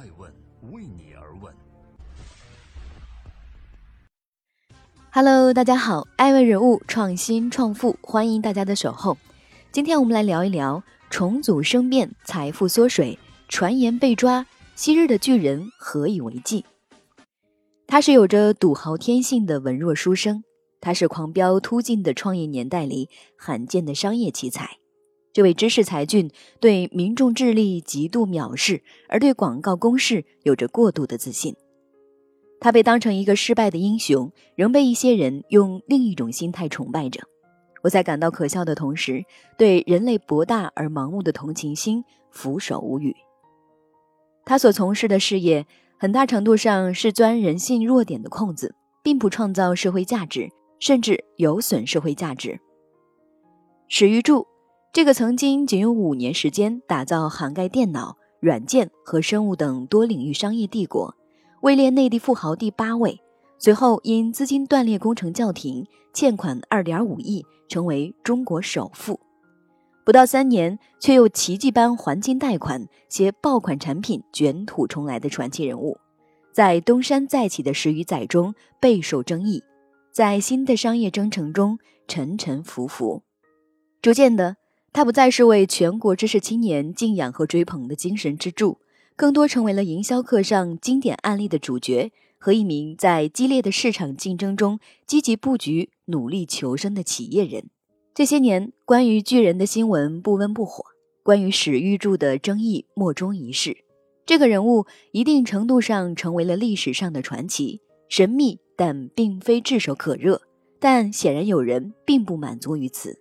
爱问为你而问。Hello，大家好，爱问人物创新创富，欢迎大家的守候。今天我们来聊一聊重组生变，财富缩水，传言被抓，昔日的巨人何以为继？他是有着赌豪天性的文弱书生，他是狂飙突进的创业年代里罕见的商业奇才。这位知识才俊对民众智力极度藐视，而对广告公式有着过度的自信。他被当成一个失败的英雄，仍被一些人用另一种心态崇拜着。我在感到可笑的同时，对人类博大而盲目的同情心俯首无语。他所从事的事业，很大程度上是钻人性弱点的空子，并不创造社会价值，甚至有损社会价值。史玉柱，这个曾经仅用五年时间打造涵盖电脑、软件和生物等多领域商业帝国。位列内地富豪第八位，随后因资金断裂工程叫停，欠款二点五亿，成为中国首富。不到三年，却又奇迹般还清贷款，携爆款产品卷土重来的传奇人物，在东山再起的十余载中备受争议，在新的商业征程中沉沉浮浮。逐渐的，他不再是为全国知识青年敬仰和追捧的精神支柱。更多成为了营销课上经典案例的主角和一名在激烈的市场竞争中积极布局、努力求生的企业人。这些年，关于巨人的新闻不温不火，关于史玉柱的争议莫衷一是。这个人物一定程度上成为了历史上的传奇，神秘但并非炙手可热。但显然有人并不满足于此。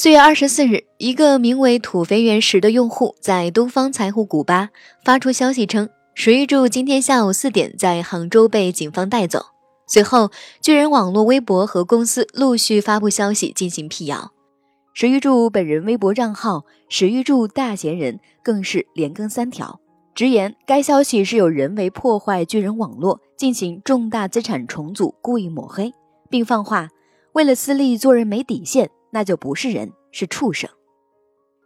四月二十四日，一个名为“土肥原石”的用户在东方财富古巴发出消息称，史玉柱今天下午四点在杭州被警方带走。随后，巨人网络微博和公司陆续发布消息进行辟谣。史玉柱本人微博账号“史玉柱大闲人”更是连更三条，直言该消息是有人为破坏巨人网络，进行重大资产重组，故意抹黑，并放话：为了私利做人没底线。那就不是人，是畜生。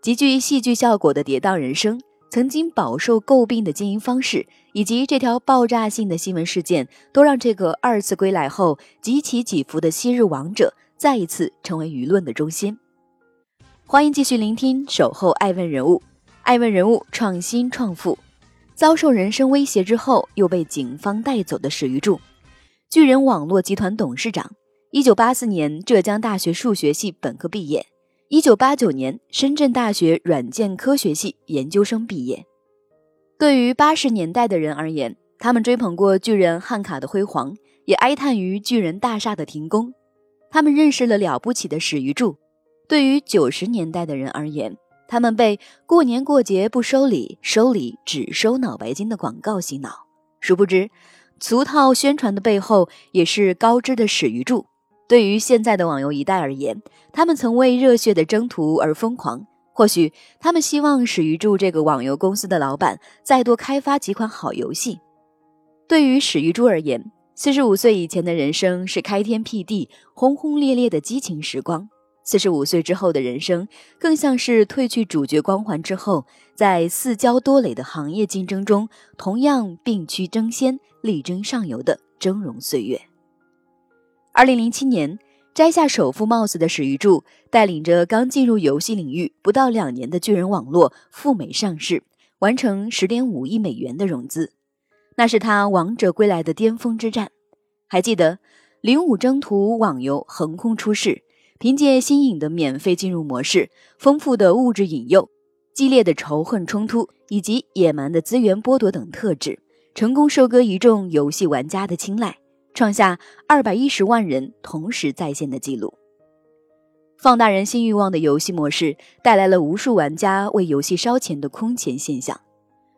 极具戏剧效果的跌宕人生，曾经饱受诟病的经营方式，以及这条爆炸性的新闻事件，都让这个二次归来后极其起伏的昔日王者，再一次成为舆论的中心。欢迎继续聆听《守候爱问人物》，爱问人物创新创富，遭受人身威胁之后又被警方带走的史玉柱，巨人网络集团董事长。一九八四年，浙江大学数学系本科毕业；一九八九年，深圳大学软件科学系研究生毕业。对于八十年代的人而言，他们追捧过巨人汉卡的辉煌，也哀叹于巨人大厦的停工。他们认识了了不起的史玉柱。对于九十年代的人而言，他们被过年过节不收礼，收礼只收脑白金的广告洗脑。殊不知，俗套宣传的背后，也是高知的史玉柱。对于现在的网游一代而言，他们曾为热血的征途而疯狂。或许他们希望史玉柱这个网游公司的老板再多开发几款好游戏。对于史玉柱而言，四十五岁以前的人生是开天辟地、轰轰烈烈的激情时光；四十五岁之后的人生，更像是褪去主角光环之后，在四骄多累的行业竞争中，同样并驱争先、力争上游的峥嵘岁月。二零零七年，摘下首富帽子的史玉柱，带领着刚进入游戏领域不到两年的巨人网络赴美上市，完成十点五亿美元的融资。那是他王者归来的巅峰之战。还记得零五征途网游横空出世，凭借新颖的免费进入模式、丰富的物质引诱、激烈的仇恨冲突以及野蛮的资源剥夺等特质，成功收割一众游戏玩家的青睐。创下二百一十万人同时在线的记录。放大人心欲望的游戏模式，带来了无数玩家为游戏烧钱的空前现象。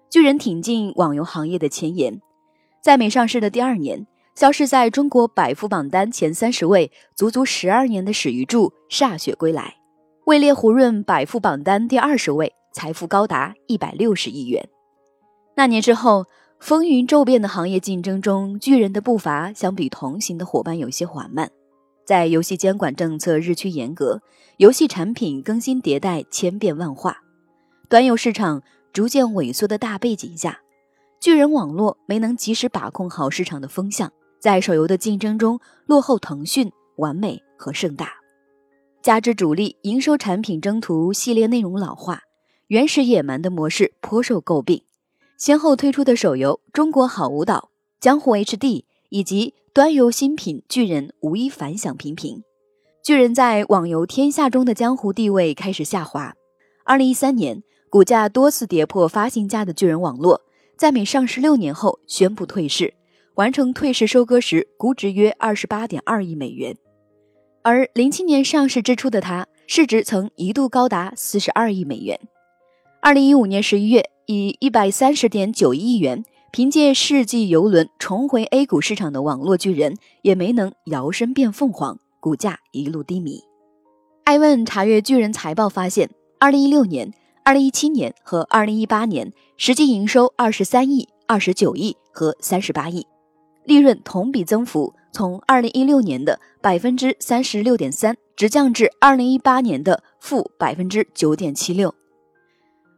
巨人挺进网游行业的前沿，在美上市的第二年，消失在中国百富榜单前三十位足足十二年的史玉柱歃血归来，位列胡润百富榜单第二十位，财富高达一百六十亿元。那年之后。风云骤变的行业竞争中，巨人的步伐相比同行的伙伴有些缓慢。在游戏监管政策日趋严格、游戏产品更新迭代千变万化、端游市场逐渐萎缩的大背景下，巨人网络没能及时把控好市场的风向，在手游的竞争中落后腾讯、完美和盛大。加之主力营收产品征途系列内容老化，原始野蛮的模式颇受诟病。先后推出的手游《中国好舞蹈》《江湖 HD》以及端游新品《巨人》无一反响平平。巨人在网游天下中的江湖地位开始下滑。二零一三年，股价多次跌破发行价的巨人网络，在每上市六年后宣布退市，完成退市收割时估值约二十八点二亿美元。而零七年上市之初的它，市值曾一度高达四十二亿美元。二零一五年十一月，以一百三十点九亿元，凭借世纪游轮重回 A 股市场的网络巨人，也没能摇身变凤凰，股价一路低迷。艾问查阅巨人财报发现，二零一六年、二零一七年和二零一八年实际营收二十三亿、二十九亿和三十八亿，利润同比增幅。从二零一六年的百分之三十六点三，直降至二零一八年的负百分之九点七六。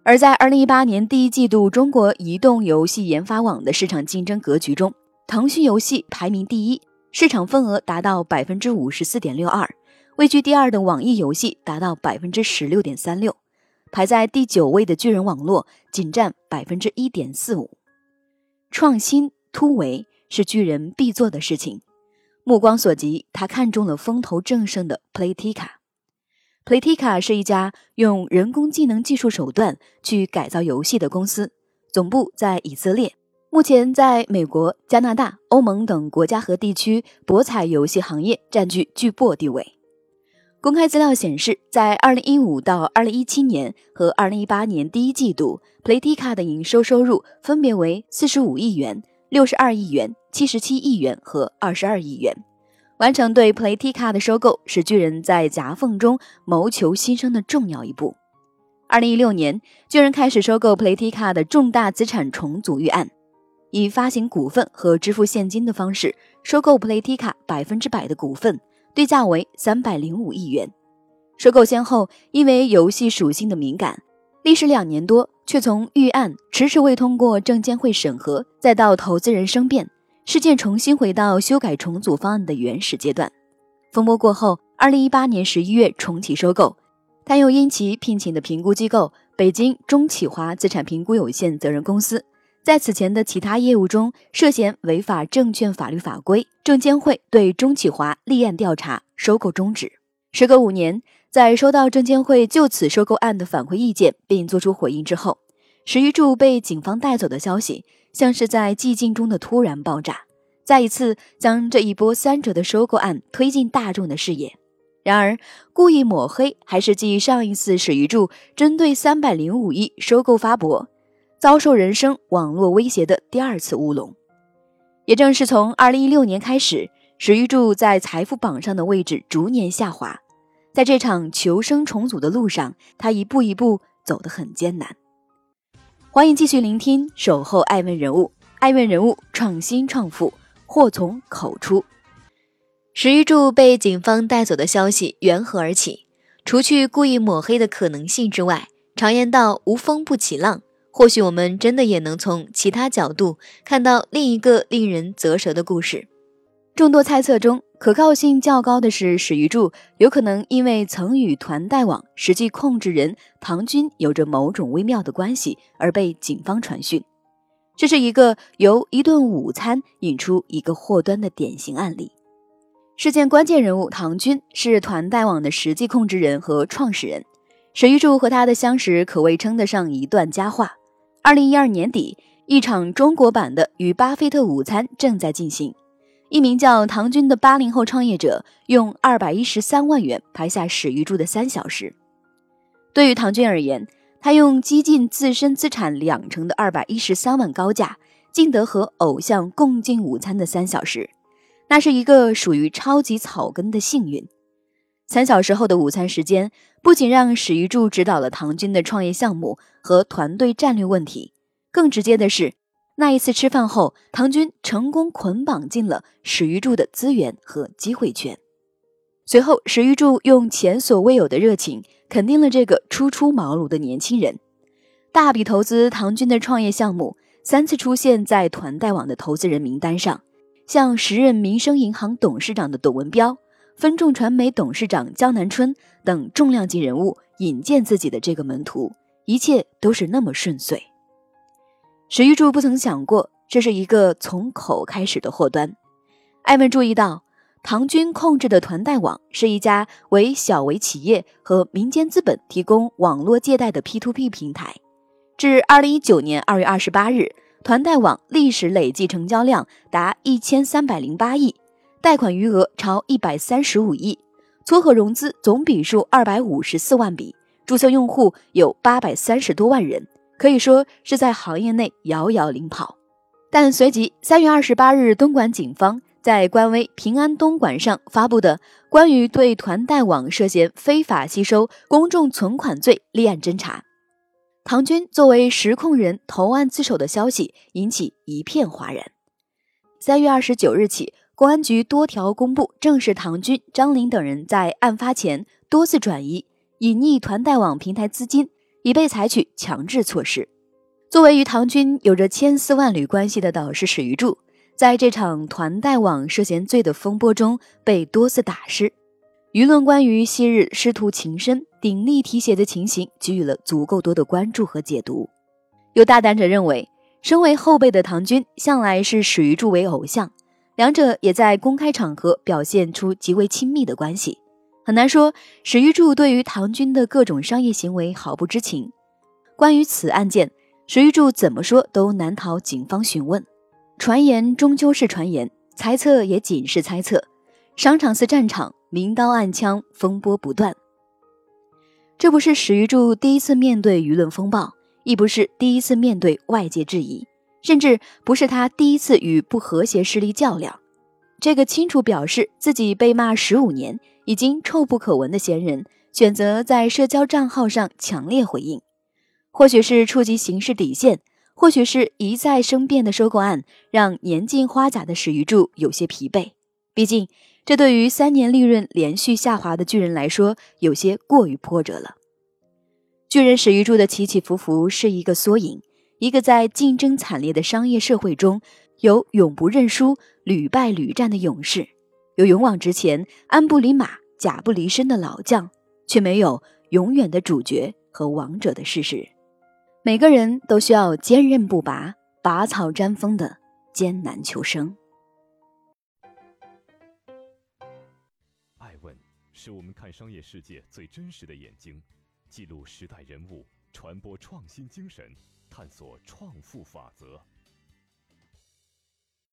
而在二零一八年第一季度中国移动游戏研发网的市场竞争格局中，腾讯游戏排名第一，市场份额达到百分之五十四点六二，位居第二的网易游戏达到百分之十六点三六，排在第九位的巨人网络仅占百分之一点四五。创新突围是巨人必做的事情。目光所及，他看中了风头正盛的 Playtika。Playtika 是一家用人工智能技术手段去改造游戏的公司，总部在以色列，目前在美国、加拿大、欧盟等国家和地区博彩游戏行业占据巨擘地位。公开资料显示，在2015到2017年和2018年第一季度，Playtika 的营收收入分别为45亿元、62亿元。七十七亿元和二十二亿元，完成对 Playtika 的收购，是巨人在夹缝中谋求新生的重要一步。二零一六年，巨人开始收购 Playtika 的重大资产重组预案，以发行股份和支付现金的方式收购 Playtika 百分之百的股份，对价为三百零五亿元。收购先后因为游戏属性的敏感，历时两年多，却从预案迟迟未通过证监会审核，再到投资人生变。事件重新回到修改重组方案的原始阶段。风波过后，二零一八年十一月重启收购，但又因其聘请的评估机构北京中企华资产评估有限责任公司在此前的其他业务中涉嫌违法证券法律法规，证监会对中企华立案调查，收购终止。时隔五年，在收到证监会就此收购案的反馈意见并作出回应之后，史玉柱被警方带走的消息。像是在寂静中的突然爆炸，再一次将这一波三折的收购案推进大众的视野。然而，故意抹黑还是继上一次史玉柱针对三百零五亿收购发博，遭受人生网络威胁的第二次乌龙。也正是从二零一六年开始，史玉柱在财富榜上的位置逐年下滑，在这场求生重组的路上，他一步一步走得很艰难。欢迎继续聆听《守候爱问人物》，爱问人物创新创富，祸从口出。史玉柱被警方带走的消息缘何而起？除去故意抹黑的可能性之外，常言道“无风不起浪”，或许我们真的也能从其他角度看到另一个令人啧舌的故事。众多猜测中。可靠性较高的是，史玉柱有可能因为曾与团贷网实际控制人唐军有着某种微妙的关系而被警方传讯。这是一个由一顿午餐引出一个祸端的典型案例。事件关键人物唐军是团贷网的实际控制人和创始人，史玉柱和他的相识可谓称得上一段佳话。二零一二年底，一场中国版的与巴菲特午餐正在进行。一名叫唐军的八零后创业者用二百一十三万元拍下史玉柱的三小时。对于唐军而言，他用几近自身资产两成的二百一十三万高价，竟得和偶像共进午餐的三小时，那是一个属于超级草根的幸运。三小时后的午餐时间，不仅让史玉柱指导了唐军的创业项目和团队战略问题，更直接的是。那一次吃饭后，唐军成功捆绑进了史玉柱的资源和机会圈。随后，史玉柱用前所未有的热情肯定了这个初出茅庐的年轻人。大笔投资唐军的创业项目，三次出现在团贷网的投资人名单上，像时任民生银行董事长的董文标、分众传媒董事长江南春等重量级人物引荐自己的这个门徒，一切都是那么顺遂。史玉柱不曾想过，这是一个从口开始的祸端。艾文注意到，唐军控制的团贷网是一家为小微企业和民间资本提供网络借贷的 P2P 平台。至二零一九年二月二十八日，团贷网历史累计成交量达一千三百零八亿，贷款余额超一百三十五亿，撮合融资总笔数二百五十四万笔，注册用户有八百三十多万人。可以说是在行业内遥遥领跑，但随即三月二十八日，东莞警方在官微“平安东莞”上发布的关于对团贷网涉嫌非法吸收公众存款罪立案侦查，唐军作为实控人投案自首的消息引起一片哗然。三月二十九日起，公安局多条公布正是唐军、张林等人在案发前多次转移、隐匿团贷网平台资金。已被采取强制措施。作为与唐军有着千丝万缕关系的导师史玉柱，在这场团贷网涉嫌罪的风波中被多次打湿。舆论关于昔日师徒情深、鼎力提携的情形给予了足够多的关注和解读。有大胆者认为，身为后辈的唐军向来是史玉柱为偶像，两者也在公开场合表现出极为亲密的关系。很难说史玉柱对于唐军的各种商业行为毫不知情。关于此案件，史玉柱怎么说都难逃警方询问。传言终究是传言，猜测也仅是猜测。商场似战场，明刀暗枪，风波不断。这不是史玉柱第一次面对舆论风暴，亦不是第一次面对外界质疑，甚至不是他第一次与不和谐势力较量。这个清楚表示自己被骂十五年。已经臭不可闻的闲人选择在社交账号上强烈回应，或许是触及刑事底线，或许是一再生变的收购案让年近花甲的史玉柱有些疲惫。毕竟，这对于三年利润连续下滑的巨人来说，有些过于波折了。巨人史玉柱的起起伏伏是一个缩影，一个在竞争惨烈的商业社会中有永不认输、屡败屡战的勇士。有勇往直前、鞍不离马、甲不离身的老将，却没有永远的主角和王者的事实。每个人都需要坚韧不拔、拔草沾风的艰难求生。爱问是我们看商业世界最真实的眼睛，记录时代人物，传播创新精神，探索创富法则。